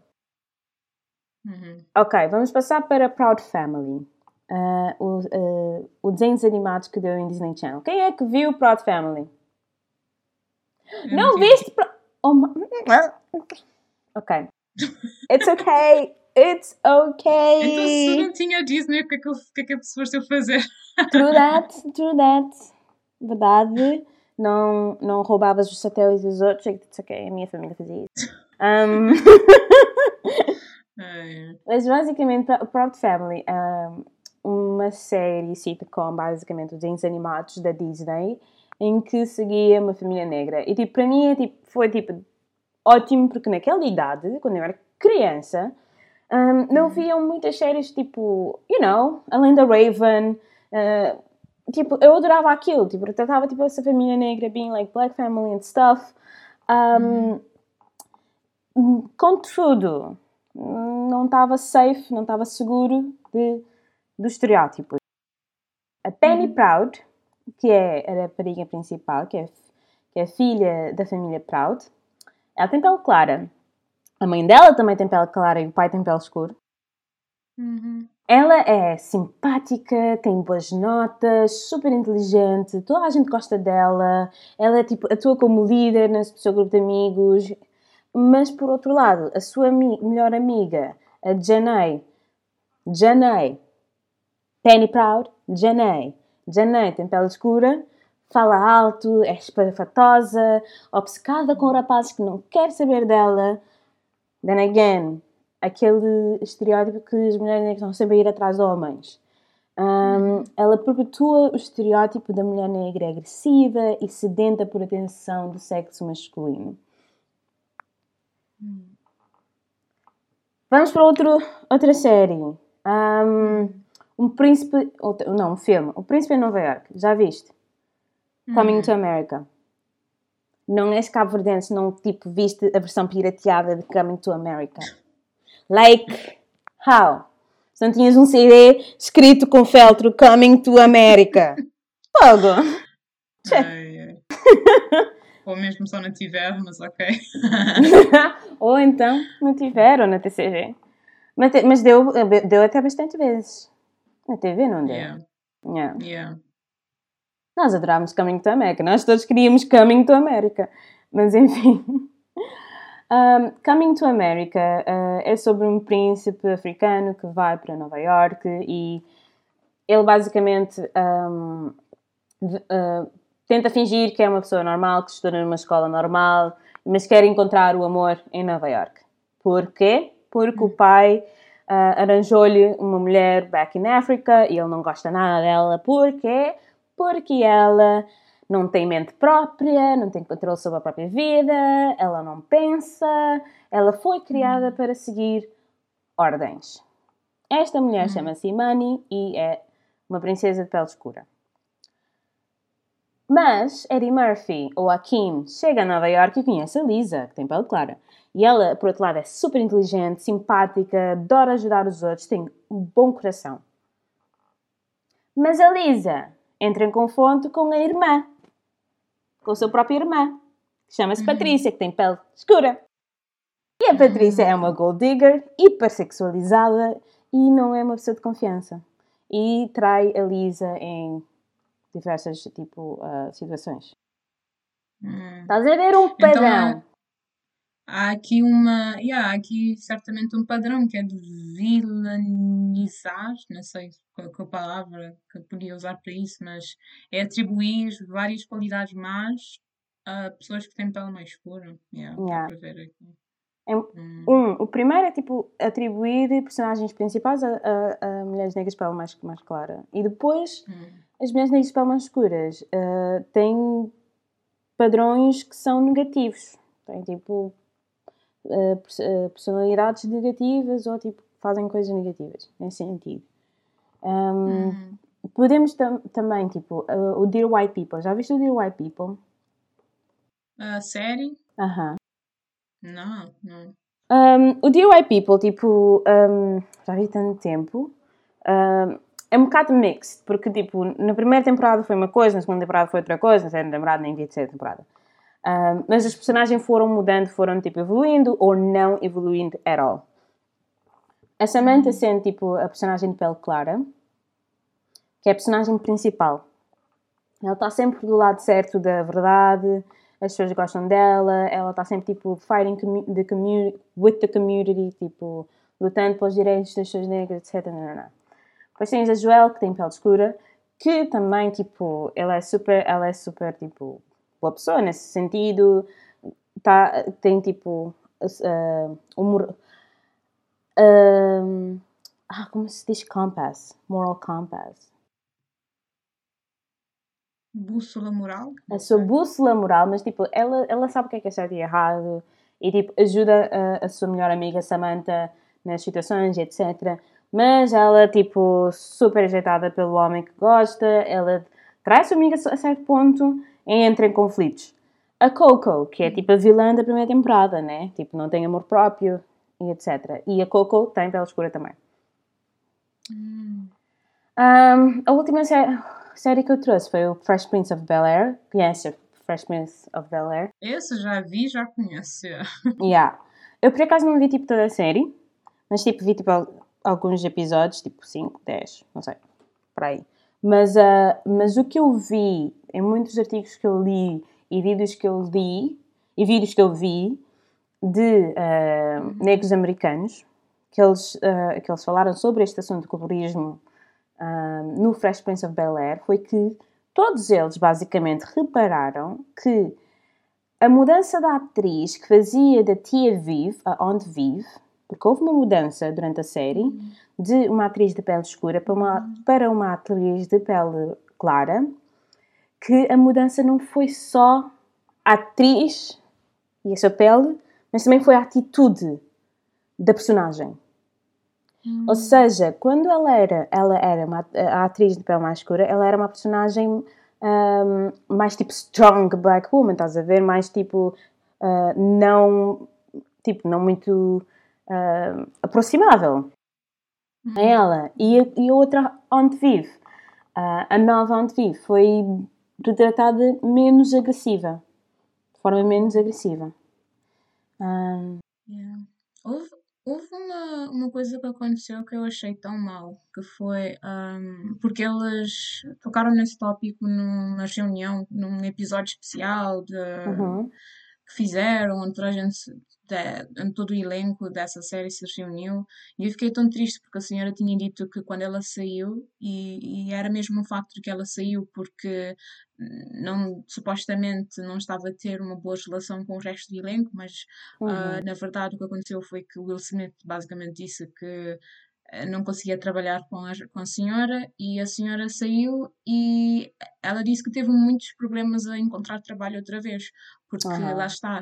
Uhum. Ok, vamos passar para Proud Family uh, o, o desenhos animados que deu em Disney Channel. Quem é que viu Proud Family? Eu não viste? Pro... Oh, my... Ok. It's okay. It's okay. Então, se não tinha Disney, o que é que, o que, é que a pessoa estou a fazer? True that, true that. Verdade. Não, não roubavas os satélites dos outros. It's ok, a minha família fazia isso. Um... Mas basicamente, Proud Family um, uma série sitcom, basicamente, desenhos animados da Disney, em que seguia uma família negra. E, tipo, para mim é, tipo, foi, tipo, ótimo, porque naquela idade, quando eu era criança, um, não uhum. viam muitas séries, tipo, you know, além da Raven, uh, tipo, eu adorava aquilo, tipo, eu tratava, tipo, essa família negra, being, like, black family and stuff. Um, uhum. Contudo, não estava safe, não estava seguro de dos estereótipos. A Penny uhum. Proud, que é a rapariga principal, que é, que é filha da família Proud, ela tem pele clara. A mãe dela também tem pele clara e o pai tem pele escura. Uhum. Ela é simpática, tem boas notas, super inteligente, toda a gente gosta dela. Ela é, tipo, atua como líder no seu grupo de amigos. Mas, por outro lado, a sua melhor amiga, a Janae, Janae Penny Proud, Janae. Janae tem pele escura, fala alto, é espalhafatosa, obcecada com rapazes que não quer saber dela. Then again, aquele estereótipo que as mulheres negras estão sempre a ir atrás de homens. Um, ela perpetua o estereótipo da mulher negra agressiva e sedenta por atenção do sexo masculino. Vamos para outro, outra série. Um, um príncipe. Não, um filme. O Príncipe em Nova York. Já viste? Coming hum. to America. Não és cabo-verdense, não tipo viste a versão pirateada de Coming to America. Like, how? Se não tinhas um CD escrito com feltro Coming to America. Ai, ai. Ou mesmo só não tiver, mas ok. Ou então não tiveram na TCG. Mas, mas deu, deu até bastante vezes. Na TV não deu. Yeah, Yeah. yeah. Nós adorámos Coming to America. Nós todos queríamos Coming to America. Mas enfim. Um, Coming to America uh, é sobre um príncipe africano que vai para Nova York e ele basicamente um, v- uh, tenta fingir que é uma pessoa normal, que estuda numa escola normal, mas quer encontrar o amor em Nova York. Porquê? Porque o pai uh, arranjou-lhe uma mulher back in Africa e ele não gosta nada dela. Porquê? Porque ela não tem mente própria, não tem controle sobre a própria vida, ela não pensa, ela foi criada para seguir ordens. Esta mulher chama-se Imani e é uma princesa de pele escura. Mas Eddie Murphy, ou a Kim, chega a Nova York e conhece a Lisa, que tem pele clara. E ela, por outro lado, é super inteligente, simpática, adora ajudar os outros, tem um bom coração. Mas a Lisa entra em confronto com a irmã, com a sua própria irmã, que chama-se Patrícia, que tem pele escura. E a Patrícia é uma gold digger, hipersexualizada e não é uma pessoa de confiança. E trai a Lisa em diversas tipo, ah, situações. Hum. Estás a ver um Então, padrão? Há aqui uma. Yeah, há aqui certamente um padrão que é de vilanizar, não sei qual, qual palavra que eu podia usar para isso, mas é atribuir várias qualidades más a pessoas que têm pele mais escura. Yeah, Yeah. para ver aqui. É Hum. Um, o primeiro é tipo atribuir personagens principais a, a- a mulheres negras de pele mais, mais clara. E depois Hum. as mulheres negras de pele mais escuras ah, têm padrões que são negativos. Têm tipo pers- ah, personalidades negativas ou tipo fazem coisas negativas, nesse sentido. Ahm, Hum. Podemos tam- também, tipo, ah, o Dear White People. Já viste o Dear White People? A série? Aham. Não, não. Um, o Dear White People, tipo, um, já vi tanto tempo, um, é um bocado mixed, porque, tipo, na primeira temporada foi uma coisa, na segunda temporada foi outra coisa, na terceira temporada nem vi a terceira temporada. Um, mas os personagens foram mudando, foram, tipo, evoluindo ou não evoluindo at all. A Samantha sendo, tipo, a personagem de pele clara, que é a personagem principal. Ela está sempre do lado certo da verdade, as pessoas gostam dela, ela está sempre tipo fighting the community, with the community, tipo lutando pelos direitos das pessoas negras, etc. Depois tens a Joelle, que tem pele escura, que também tipo, ela é super, ela é super tipo boa pessoa nesse sentido, tá, tem tipo uh, humor, um, ah, como se diz compass, moral compass. Bússola moral? a sua bússola moral, mas tipo, ela, ela sabe o que é que é certo e errado e tipo, ajuda a, a sua melhor amiga Samantha nas situações, etc. Mas ela, tipo, super ajeitada pelo homem que gosta, ela trai a sua amiga a certo ponto entra em conflitos. A Coco, que é tipo a vilã da primeira temporada, né? Tipo, não tem amor próprio e etc. E a Coco tem pele escura também. Hum. Um, a última sé- série que eu trouxe foi o Fresh Prince of Bel-Air. Conhece Fresh Prince of Bel-Air? Esse já vi, já conheço. Yeah. Eu por acaso não vi tipo toda a série, mas tipo vi tipo al- alguns episódios, tipo 5, 10, não sei, por aí. Mas, ah, mas o que eu vi em muitos artigos que eu li e vídeos que eu li e vídeos que eu vi de ah, negros americanos que eles, ah, que eles falaram sobre este assunto do colorismo ah, no Fresh Prince of Bel-Air foi que todos eles basicamente repararam que a mudança da atriz que fazia da tia Viv, a Aunt Viv, porque houve uma mudança durante a série de uma atriz de pele escura para uma, para uma atriz de pele clara, que a mudança não foi só a atriz e a sua pele, mas também foi a atitude da personagem. Ou seja, quando ela era, ela era uma, a atriz de pele mais escura, ela era uma personagem um, mais tipo strong black woman, estás a ver? Mais tipo, uh, não, tipo, não muito uh, aproximável. A ela e a, e a outra onde vive. Uh, a nova onde vive foi retratada menos agressiva, de forma menos agressiva. Um... Yeah. Houve, houve uma, uma coisa que aconteceu que eu achei tão mal, que foi um, porque eles tocaram nesse tópico numa reunião, num episódio especial de, uhum. que fizeram, onde toda a gente de, todo o elenco dessa série se reuniu e eu fiquei tão triste porque a senhora tinha dito que quando ela saiu e, e era mesmo o facto de que ela saiu porque não supostamente não estava a ter uma boa relação com o resto do elenco, mas ah, uhum. uh, na verdade o que aconteceu foi que Will Smith basicamente disse que ah, não conseguia trabalhar com a, com a senhora e a senhora saiu e ela disse que teve muitos problemas a encontrar trabalho outra vez, porque uhum. lá está,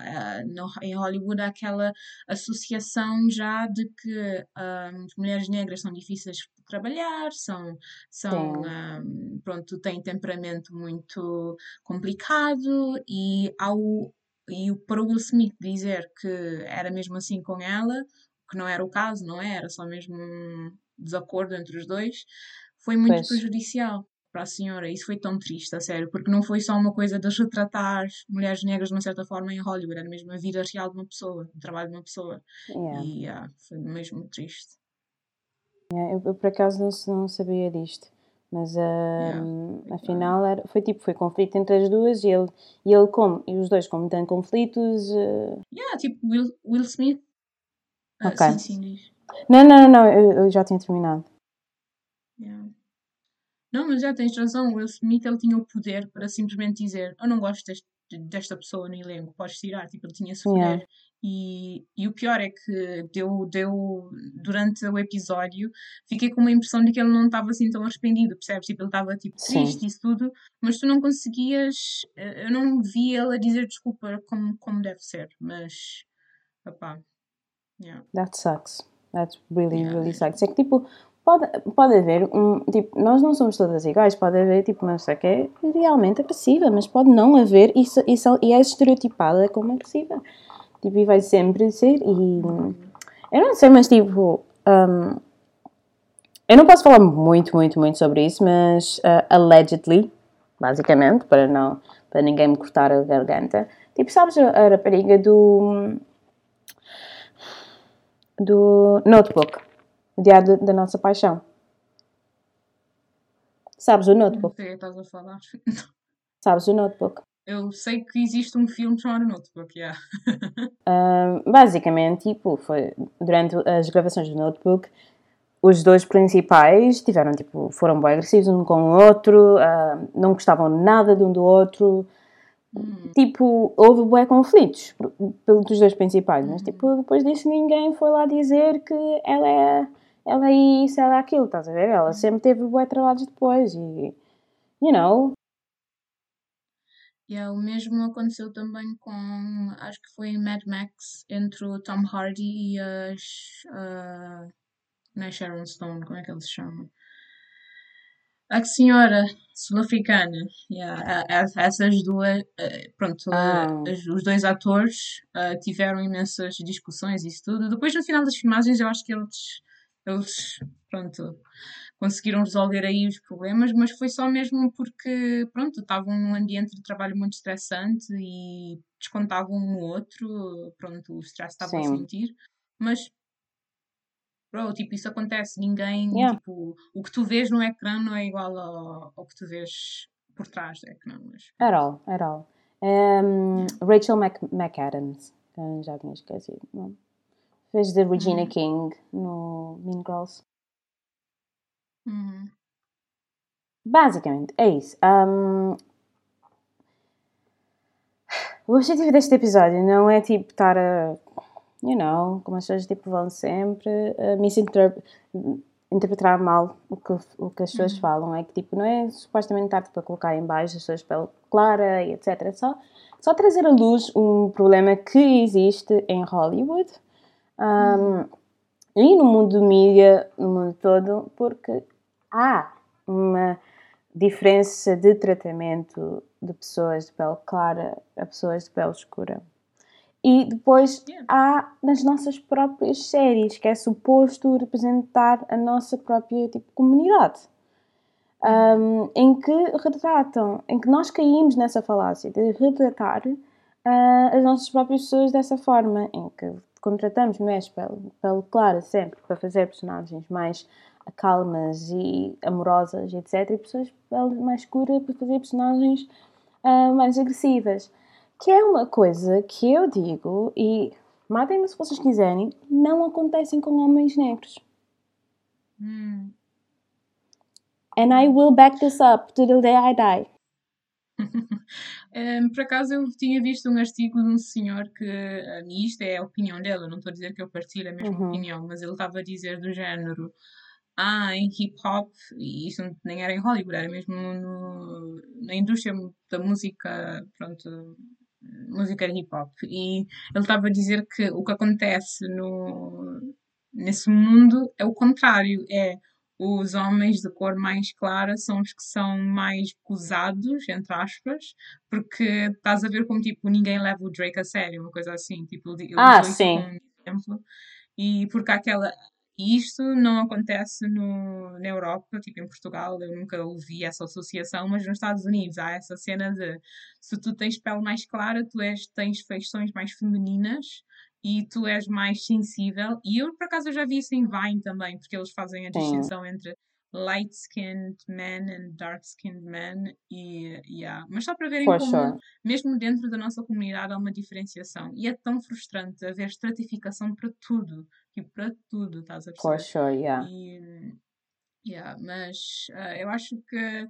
Uh, no, em Hollywood há aquela associação já de que uh, mulheres negras são difíceis de trabalhar, são, são um, pronto, têm temperamento muito complicado e ao e o para o Will Smith dizer que era mesmo assim com ela, que não era o caso, não é? Era só mesmo um desacordo entre os dois, foi muito pois. prejudicial para a senhora. Isso foi tão triste, a sério, porque não foi só uma coisa de retratar mulheres negras de uma certa forma em Hollywood, era mesmo a vida real de uma pessoa, o trabalho de uma pessoa. Yeah. E yeah, foi mesmo triste. Yeah, eu, eu, por acaso não, não sabia disto. Mas uh, yeah, afinal era, foi tipo, foi conflito entre as duas e ele, e ele como, e os dois como têm conflitos. Uh... Yeah, tipo Will, Will Smith. Uh, ok. Sim, sim, diz. Não, não, não, não eu, eu já tinha terminado. Yeah. Não, mas já tens razão. O Will Smith ele tinha o poder para simplesmente dizer: Eu não gosto deste, desta pessoa no elenco, podes tirar. Tipo, ele tinha esse poder. Yeah. E, e o pior é que deu, deu durante o episódio, fiquei com uma impressão de que ele não estava assim tão arrependido, percebes? Tipo, ele estava tipo triste e isso tudo, mas tu não conseguias, eh, eu não vi ele a dizer desculpa como, como deve ser, mas opá, yeah. That sucks. That really, yeah. really sucks. É que tipo, Pode, pode haver um. Tipo, nós não somos todas iguais. Pode haver tipo, uma pessoa que é realmente agressiva, mas pode não haver isso, isso, e é estereotipada como agressiva. Tipo, e vai sempre ser. E. Eu não sei, mas tipo. Um, eu não posso falar muito, muito, muito sobre isso, mas uh, allegedly, basicamente, para não para ninguém me cortar a garganta. Tipo, sabes a, a rapariga do. do Notebook? O dia da nossa paixão. Sabes o Notebook? Não sei estás a falar. Sabes o Notebook? Eu sei que existe um filme chamado Notebook, yeah. um, basicamente, tipo, foi durante as gravações do Notebook, os dois principais tiveram, tipo, foram bem agressivos um com o outro, uh, não gostavam nada de um do outro. Hum. Tipo, houve bué conflitos pelos dois principais, mas, hum. tipo, depois disso ninguém foi lá dizer que ela é ela é isso, ela é aquilo, estás a ver? Ela sempre teve bué trabalhos depois e, you know. Yeah, o mesmo aconteceu também com, acho que foi em Mad Max, entre o Tom Hardy e as, uh, não é Sharon Stone, como é que ele se chama? A senhora sul-africana, yeah, essas duas, uh, pronto, ah. os dois atores uh, tiveram imensas discussões e isso tudo. Depois, no final das filmagens, eu acho que eles eles, pronto, conseguiram resolver aí os problemas, mas foi só mesmo porque, pronto, estavam num ambiente de trabalho muito estressante e descontavam um no outro, pronto, o stress estava a sentir, mas bro, tipo, isso acontece, ninguém, yeah. tipo, o que tu vês no ecrã não é igual ao, ao que tu vês por trás do ecrã. Mas... At all, at all. Um, Rachel Mc, McAdams, já tinha esquecido, não? Fez da Regina uhum. King no Mean Girls. Uhum. Basicamente, é isso. Um, o objetivo deste episódio não é tipo estar a. You know, como as pessoas tipo, vão sempre a misinterpretar mal o que, o que as pessoas uhum. falam. É que tipo, não é supostamente estar tipo, a colocar em baixo as pessoas pele clara e etc. É só, só trazer à luz um problema que existe em Hollywood um, e no mundo do mídia, no mundo todo, porque há uma diferença de tratamento de pessoas de pele clara a pessoas de pele escura. E depois há nas nossas próprias séries, que é suposto representar a nossa própria tipo, comunidade. Um, em que retratam, em que nós caímos nessa falácia de retratar ah, as nossas próprias pessoas dessa forma, em que contratamos mulheres pele, pele clara sempre para fazer personagens mais calmas e amorosas, etc. E pessoas pele mais escura para fazer personagens ah, mais agressivas. Que é uma coisa que eu digo, e matem-me se vocês quiserem, não acontecem com homens negros. Hum. And I will back this up to the day I die. Um, por acaso eu tinha visto um artigo de um senhor que, um, e isto é a opinião dele, não estou a dizer que eu partilho a mesma Uhum. opinião, mas ele estava a dizer do género, ah, em hip hop, e isto nem era em Hollywood, era mesmo no- na indústria da música, pronto, música hip hop, e ele estava a dizer que o que acontece no, nesse mundo é o contrário, é os homens de cor mais clara são os que são mais gozados, entre aspas, porque estás a ver como tipo ninguém leva o Drake a sério, uma coisa assim, tipo, ele Ah, sim. um exemplo, e porque aquela. E isto não acontece no, na Europa, tipo em Portugal, eu nunca ouvi essa associação, mas nos Estados Unidos há essa cena de se tu tens pele mais clara, tu és, tens feições mais femininas e tu és mais sensível. E eu, por acaso, eu já vi isso em Vine também, porque eles fazem a distinção entre light-skinned men and dark-skinned men. E, yeah. Mas só para verem For como, mesmo dentro da nossa comunidade, há uma diferenciação. E é tão frustrante haver estratificação para tudo. Tipo, para tudo, estás a perceber? sure, yeah. E, yeah, mas ah, eu acho que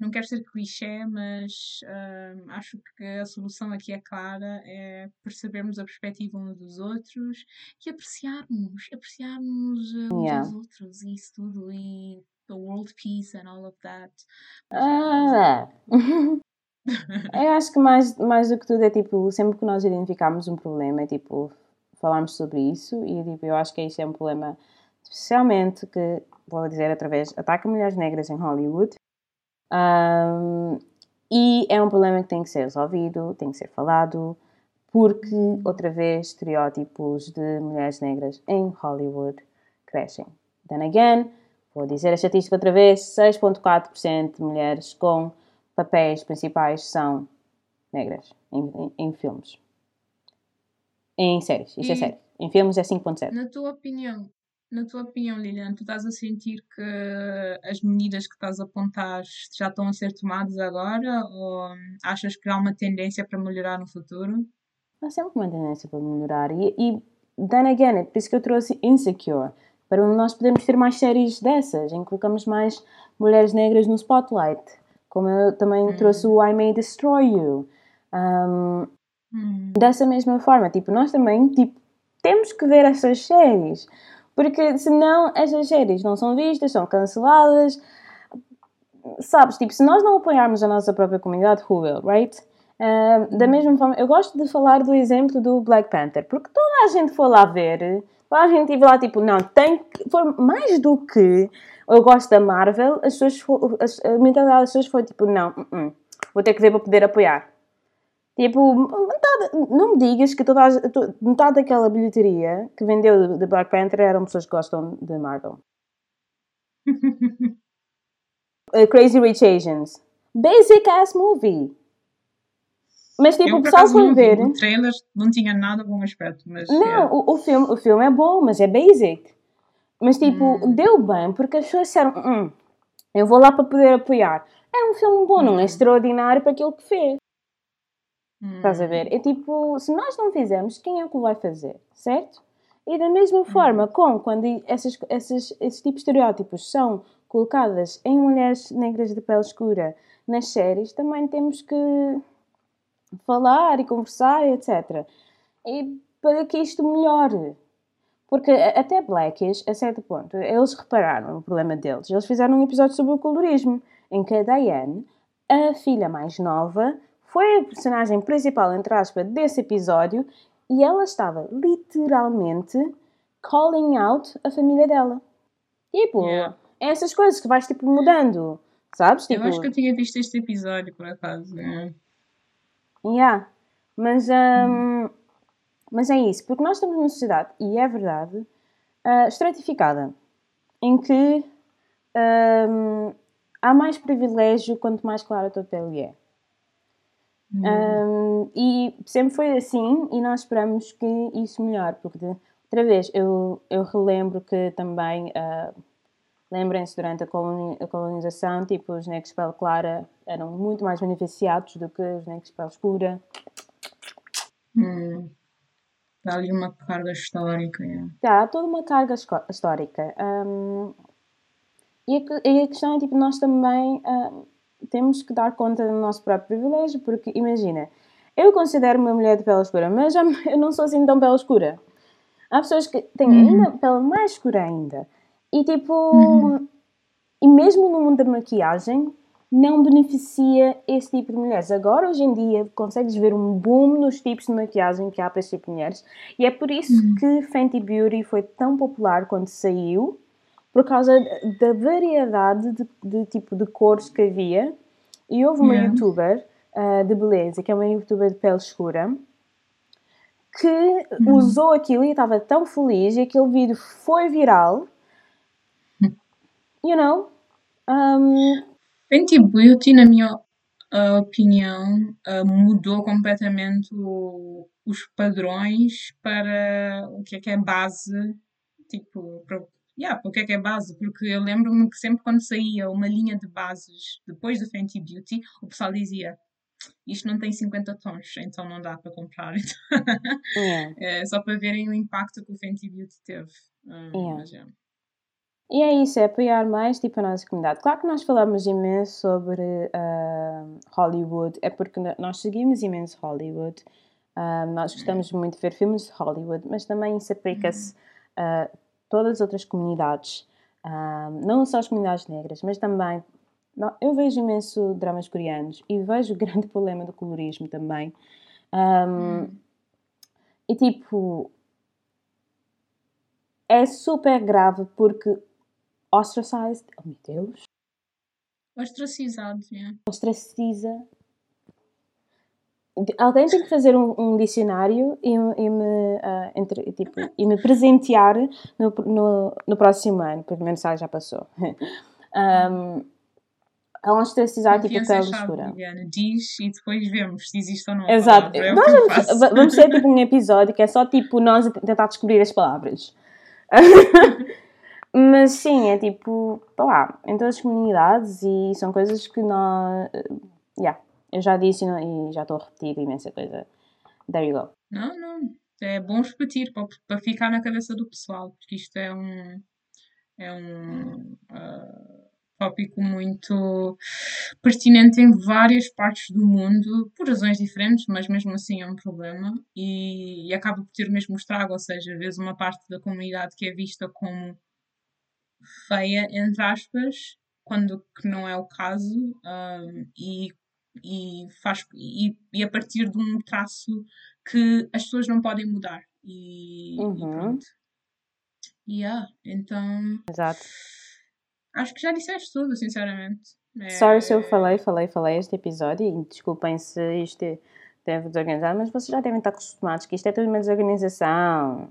não quero ser clichê, mas ah, acho que a solução aqui é clara, é percebermos a perspectiva uns dos outros e apreciarmos, apreciarmos ah, uns Yeah. aos outros e isso tudo e the world peace and all of that. Mas- Ah, eu acho que mais, mais do que tudo é tipo, sempre que nós identificarmos um problema, é tipo, falarmos sobre isso e tipo, eu acho que isso é um problema, especialmente que, vou dizer através, ataca mulheres negras em Hollywood. Ahm, e é um problema que tem que ser resolvido, tem que ser falado, porque, outra vez, estereótipos de mulheres negras em Hollywood crescem. Then again, vou dizer a estatística outra vez: 6,4% de mulheres com papéis principais são negras em, em- em filmes. Em séries, isso é E- sério. Em filmes é 5,7%. Na tua opinião, na tua opinião, Lilian, tu estás a sentir que as medidas que estás a apontar já estão a ser tomadas agora ou achas que há uma tendência para melhorar no futuro? Há sempre uma tendência para melhorar. E, e then again, é por isso que eu trouxe Insecure. Para nós podermos ter mais séries dessas, em que colocamos mais mulheres negras no spotlight. Como eu também Hum. trouxe o I May Destroy You. Um, Hum, dessa mesma forma, tipo, nós também tipo, temos que ver essas séries. Porque senão essas séries não são vistas, são canceladas. Sabes, tipo, se nós não apoiarmos a nossa própria comunidade, who will, right? Ah, da mesma forma, eu gosto de falar do exemplo do Black Panther, porque toda a gente foi lá ver, toda a gente teve lá, tipo, não, tem que, foi mais do que eu gosto da Marvel, as fo- as- a mentalidade das pessoas foi tipo, não, uh -uh, vou ter que ver para poder apoiar. Tipo, não me digas que toda a, to- metade daquela bilheteria que vendeu de- Black Panther eram pessoas que gostam de Marvel. Uh, Crazy Rich Asians. Basic ass movie. Mas tipo, eu, o pessoal foi ver. O trailer não tinha nada bom aspecto, mas... Não, yeah. o, o filme, o filme é bom, mas é basic. Mas tipo, Hum. deu bem porque as pessoas disseram: "Hum, eu vou lá para poder apoiar. É um filme bom, não é Hum. extraordinário para aquilo que fez. Estás a Hum, ver? É tipo, se nós não fizermos, quem é que o vai fazer? Certo? E da mesma Hum. forma, com quando essas, essas, esses tipos de estereótipos são colocadas em mulheres negras de pele escura nas séries, também temos que falar e conversar, etc. E para que isto melhore. Porque a- até Blackish, a certo ponto, eles repararam no problema deles. Eles fizeram um episódio sobre o colorismo, em que a Diane, a filha mais nova, foi a personagem principal, entre aspas, desse episódio e ela estava literalmente calling out a família dela. Tipo, Yeah. é essas coisas que vais tipo mudando, sabes? Tipo, Eu acho que eu tinha visto este episódio, por acaso. yeah. Yeah. Mas, um, mas é isso, porque nós estamos numa sociedade, e é verdade, uh, estratificada, em que um, há mais privilégio quanto mais clara a tua pele é. Hum. Um, e sempre foi assim, e nós esperamos que isso melhore, porque, outra vez, eu, eu relembro que também, uh, lembrem-se, durante a, coloni a, colonização, tipo, os negros de pele clara eram muito mais beneficiados do que os negros de pele escura. Hum. Dá ali uma carga histórica. É. Dá toda uma carga histórica. Um, e, a, e, a, questão é, tipo, nós também um, temos que dar conta do nosso próprio privilégio, porque imagina, eu considero-me uma mulher de pele escura, mas já, eu não sou assim tão pele escura. Há pessoas que têm uhum. ainda pele mais escura ainda. E tipo, uhum. e mesmo no mundo da maquiagem, não beneficia esse tipo de mulheres. Agora, hoje em dia, consegues ver um boom nos tipos de maquiagem que há para esse tipo de mulheres. E é por isso uhum. que Fenty Beauty foi tão popular quando saiu, por causa da variedade de, de tipo de cores que havia. E houve uma yeah. youtuber uh, de beleza, que é uma youtuber de pele escura, que uhum. usou aquilo e estava tão feliz e aquele vídeo foi viral. You know? Um, Beauty, na minha uh, opinião, uh, mudou completamente o, os padrões para o que é que é base, tipo, para, yeah, o que é que é base, porque eu lembro-me que sempre quando saía uma linha de bases depois do Fenty Beauty, o pessoal dizia isto não tem 50 tons, então não dá para comprar. yeah. é, só para verem o impacto que o Fenty Beauty teve. Um, yeah. Mas. E é isso, é apoiar mais tipo, a nossa comunidade. Claro que nós falamos imenso sobre uh, Hollywood, é porque nós seguimos imenso Hollywood, uh, nós gostamos muito de ver filmes de Hollywood, mas também isso aplica-se a uh, todas as outras comunidades, não só as comunidades negras, mas também. Eu vejo imenso dramas coreanos e vejo o grande problema do colorismo também. Um, hum. E tipo, é super grave porque ostracized. Oh meu Deus. Ostracizado, yeah. Ostraciza. Alguém tem que fazer um, um dicionário e, e me, uh, entre, tipo, e me presentear no, no, no próximo ano, porque a mensagem já passou. um, a ostracizar tipo pele escura. Diz e depois vemos se existe ou não. Exato. É nós vamos, vamos ter tipo um episódio que é só tipo nós tentar descobrir as palavras. Mas sim, é tipo, tá lá, em todas as comunidades e são coisas que nós. Yeah, eu já disse e já estou a repetir imensa coisa. There you go. Não, não. É bom repetir para, para ficar na cabeça do pessoal, porque isto é um. É um. Uh, tópico muito pertinente em várias partes do mundo, por razões diferentes, mas mesmo assim é um problema e, e acaba por ter o mesmo estrago, ou seja, vezes uma parte da comunidade que é vista como feia, entre aspas, quando que não é o caso, um, e, e, faz, e, e, a partir de um traço que as pessoas não podem mudar. E, uhum. e pronto. Yeah, então. Exato. Acho que já disseste tudo, sinceramente. É... Sorry se eu falei, falei, falei este episódio e desculpem se isto deve desorganizar, mas vocês já devem estar acostumados que isto é tudo uma desorganização.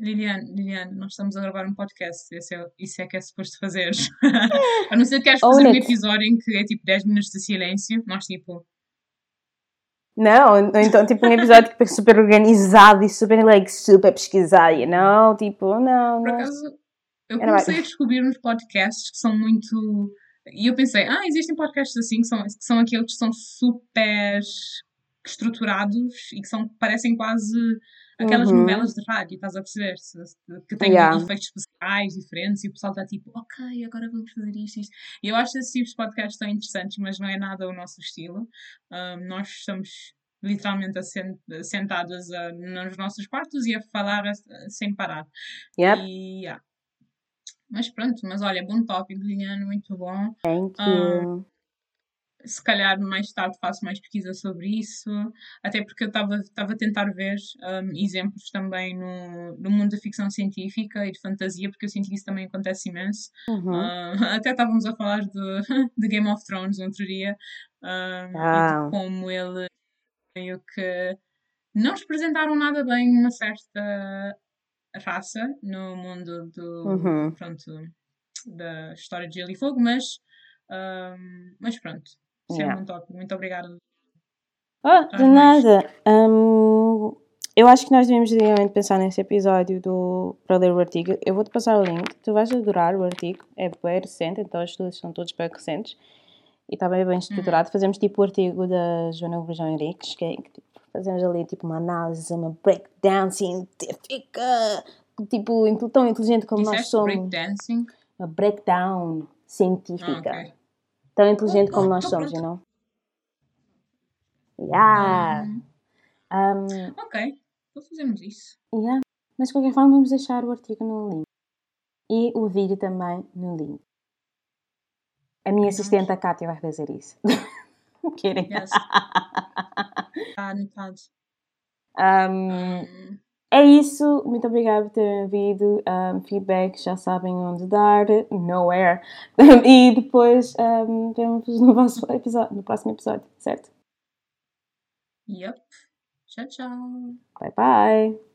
Liliane, Liliane, nós estamos a gravar um podcast, esse é, isso é que é suposto fazer. A não ser que queres fazer um episódio em que é tipo 10 minutos de silêncio, nós tipo. Não, então tipo um episódio tipo, super organizado e super, like, super pesquisado, you know? Tipo, não, Por acaso, eu comecei a descobrir uns podcasts que são muito. E eu pensei, ah, existem podcasts assim que são, que são aqueles que são super estruturados e que são, parecem quase aquelas uhum. novelas de rádio, estás a perceber? Que têm yeah. efeitos especiais diferentes e o pessoal está tipo, ok, agora vamos fazer isto, isto. E eu acho esses tipos de podcasts tão interessantes, mas não é nada o nosso estilo. Um, nós estamos literalmente sentadas uh, nos nossos quartos e a falar uh, sem parar. Yep. E, yeah. Mas pronto, mas olha, bom tópico, Liliana, muito bom. Thank you. Um, se calhar mais tarde faço mais pesquisa sobre isso, até porque eu estava a tentar ver um, exemplos também no, no mundo da ficção científica e de fantasia, porque eu sinto que isso também acontece imenso. Uhum. Uh, até estávamos a falar de, de Game of Thrones outro dia, um, ah. e de como ele meio que não representaram nada bem uma certa raça no mundo do, Uhum. pronto, da história de Gelo e Fogo, mas, ahm, mas pronto, isso é Yeah. muito. Muito obrigada. Ah, de nada. Hum, eu acho que nós devemos realmente pensar nesse episódio do, para ler o artigo. Eu vou-te passar o link. Tu vais adorar o artigo. É bem recente, então os estudos são todos bem recentes. E está bem, bem estruturado. Fazemos tipo o artigo da Joana Gurjão Henriques, que é que, tipo, fazemos ali tipo uma análise, uma breakdown científica. Tipo, tão inteligente como nós Disseste somos. breakdancing? Uma breakdown Ah, científica. Tão inteligente como nós somos, you know? Yeah! Ahm, Um, ok, então fazemos isso. Yeah. Mas de qualquer forma vamos deixar o artigo no link. E o vídeo também no link. A minha assistente, a Kátia, vai fazer isso. Querem? Yes. Está anotado. Um, Ahm, é isso. Muito obrigada por terem ouvido. Um, feedback, já sabem onde dar. Nowhere. e depois um, vemos no, próximo episódio, no próximo episódio, certo? yep. Tchau, tchau. Bye bye.